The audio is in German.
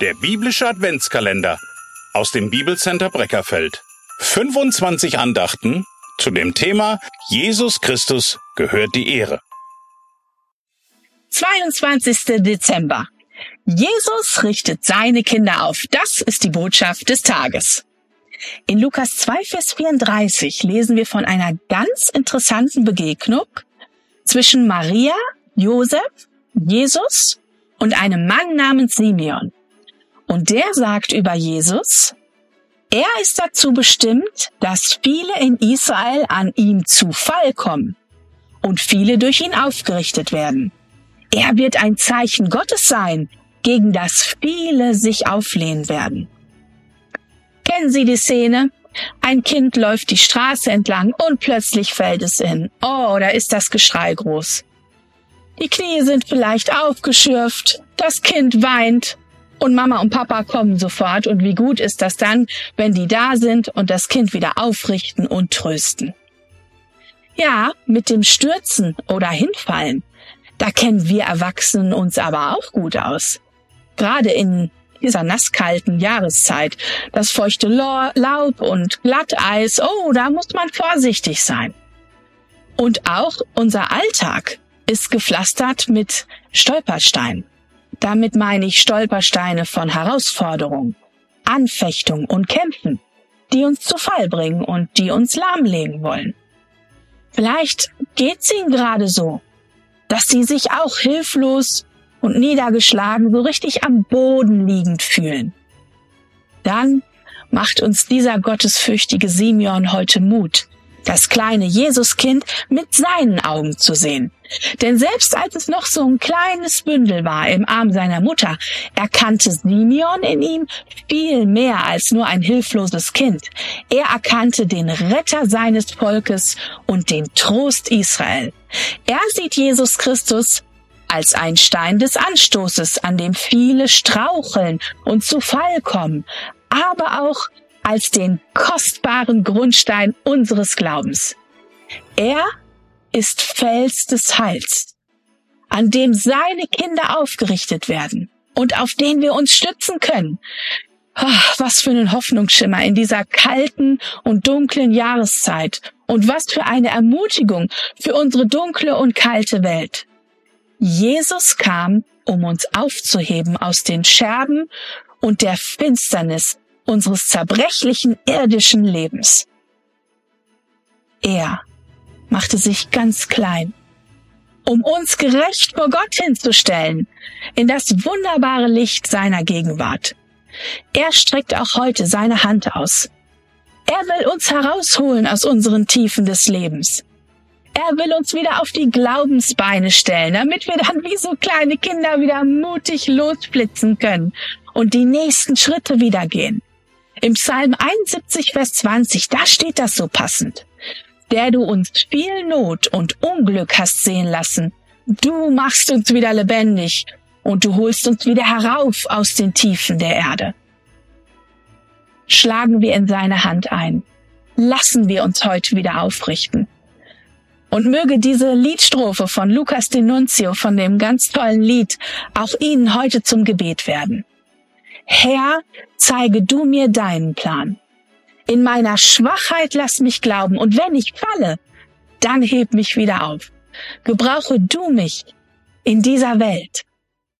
Der biblische Adventskalender aus dem Bibelcenter Breckerfeld. 25 Andachten zu dem Thema Jesus Christus gehört die Ehre. 22. Dezember. Jesus richtet seine Kinder auf. Das ist die Botschaft des Tages. In Lukas 2, Vers 34 lesen wir von einer ganz interessanten Begegnung zwischen Maria, Josef, Jesus und einem Mann namens Simeon. Und der sagt über Jesus, er ist dazu bestimmt, dass viele in Israel an ihm zu Fall kommen und viele durch ihn aufgerichtet werden. Er wird ein Zeichen Gottes sein, gegen das viele sich auflehnen werden. Kennen Sie die Szene? Ein Kind läuft die Straße entlang und plötzlich fällt es hin. Oh, da ist das Geschrei groß. Die Knie sind vielleicht aufgeschürft, das Kind weint und Mama und Papa kommen sofort und wie gut ist das dann, wenn die da sind und das Kind wieder aufrichten und trösten. Ja, mit dem Stürzen oder Hinfallen, da kennen wir Erwachsenen uns aber auch gut aus. Gerade in dieser nasskalten Jahreszeit, das feuchte Laub und Glatteis, oh, da muss man vorsichtig sein. Und auch unser Alltag ist gepflastert mit Stolpersteinen. Damit meine ich Stolpersteine von Herausforderungen, Anfechtung und Kämpfen, die uns zu Fall bringen und die uns lahmlegen wollen. Vielleicht geht's ihnen gerade so, dass sie sich auch hilflos und niedergeschlagen so richtig am Boden liegend fühlen. Dann macht uns dieser gottesfürchtige Simeon heute Mut, das kleine Jesuskind mit seinen Augen zu sehen. Denn selbst als es noch so ein kleines Bündel war im Arm seiner Mutter, erkannte Simeon in ihm viel mehr als nur ein hilfloses Kind. Er erkannte den Retter seines Volkes und den Trost Israel. Er sieht Jesus Christus als ein Stein des Anstoßes, an dem viele straucheln und zu Fall kommen, aber auch als den kostbaren Grundstein unseres Glaubens. Er ist Fels des Heils, an dem seine Kinder aufgerichtet werden und auf den wir uns stützen können. Ach, was für ein Hoffnungsschimmer in dieser kalten und dunklen Jahreszeit und was für eine Ermutigung für unsere dunkle und kalte Welt. Jesus kam, um uns aufzuheben aus den Scherben und der Finsternis unseres zerbrechlichen irdischen Lebens. Er machte sich ganz klein, um uns gerecht vor Gott hinzustellen, in das wunderbare Licht seiner Gegenwart. Er streckt auch heute seine Hand aus. Er will uns herausholen aus unseren Tiefen des Lebens. Er will uns wieder auf die Glaubensbeine stellen, damit wir dann wie so kleine Kinder wieder mutig losblitzen können und die nächsten Schritte wieder gehen. Im Psalm 71, Vers 20, da steht das so passend der du uns viel Not und Unglück hast sehen lassen. Du machst uns wieder lebendig und du holst uns wieder herauf aus den Tiefen der Erde. Schlagen wir in seine Hand ein. Lassen wir uns heute wieder aufrichten. Und möge diese Liedstrophe von Lukas Denunzio, von dem ganz tollen Lied, auch Ihnen heute zum Gebet werden. Herr, zeige du mir deinen Plan. In meiner Schwachheit lass mich glauben und wenn ich falle, dann heb mich wieder auf. Gebrauche du mich in dieser Welt